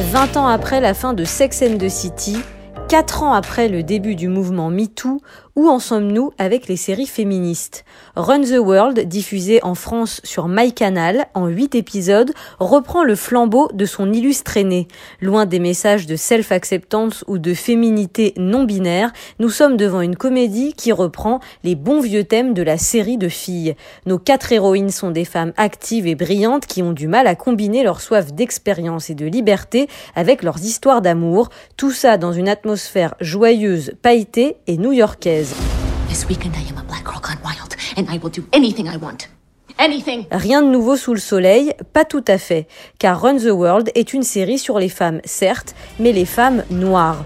20 ans après la fin de Sex and the City, 4 ans après le début du mouvement MeToo, où en sommes-nous avec les séries féministes Run the World, diffusé en France sur MyCanal en 8 épisodes, reprend le flambeau de son illustre aîné. Loin des messages de self-acceptance ou de féminité non binaire, nous sommes devant une comédie qui reprend les bons vieux thèmes de la série de filles. Nos quatre héroïnes sont des femmes actives et brillantes qui ont du mal à combiner leur soif d'expérience et de liberté avec leurs histoires d'amour, tout ça dans une atmosphère joyeuse, pailletée et new-yorkaise. This weekend I am a black girl gone wild, and I will do anything I want. Anything. Rien de nouveau sous le soleil, pas tout à fait, car Run the World est une série sur les femmes, certes, mais les femmes noires.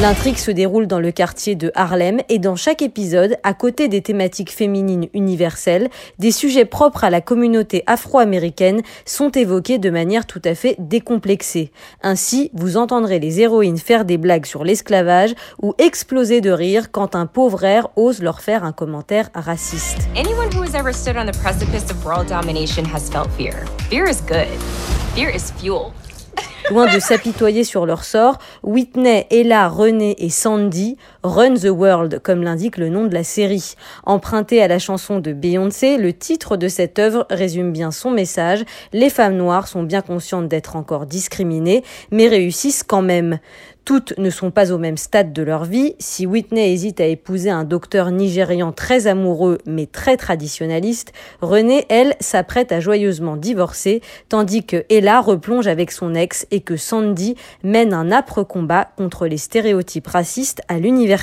L'intrigue se déroule dans le quartier de Harlem et dans chaque épisode, à côté des thématiques féminines universelles, des sujets propres à la communauté afro-américaine sont évoqués de manière tout à fait décomplexée. Ainsi, vous entendrez les héroïnes faire des blagues sur l'esclavage ou exploser de rire quand un pauvre air ose leur faire un commentaire raciste. Anyone who has ever stood on the precipice of world domination has felt fear. Fear is good. Fear is fuel. Loin de s'apitoyer sur leur sort, Whitney, Ella, René et Sandy Run the World, comme l'indique le nom de la série. Emprunté à la chanson de Beyoncé, le titre de cette œuvre résume bien son message. Les femmes noires sont bien conscientes d'être encore discriminées, mais réussissent quand même. Toutes ne sont pas au même stade de leur vie. Si Whitney hésite à épouser un docteur nigérian très amoureux mais très traditionnaliste, René, elle, s'apprête à joyeusement divorcer, tandis que Ella replonge avec son ex et que Sandy mène un âpre combat contre les stéréotypes racistes à l'université.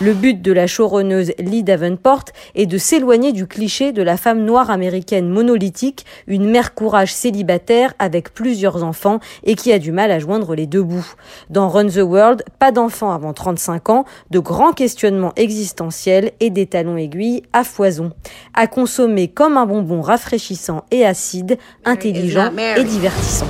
Le but de la showrunneuse Lee Davenport est de s'éloigner du cliché de la femme noire américaine monolithique, une mère courage célibataire avec plusieurs enfants et qui a du mal à joindre les deux bouts. Dans Run the World, pas d'enfants avant 35 ans, de grands questionnements existentiels et des talons aiguilles à foison. À consommer comme un bonbon rafraîchissant et acide, intelligent et divertissant.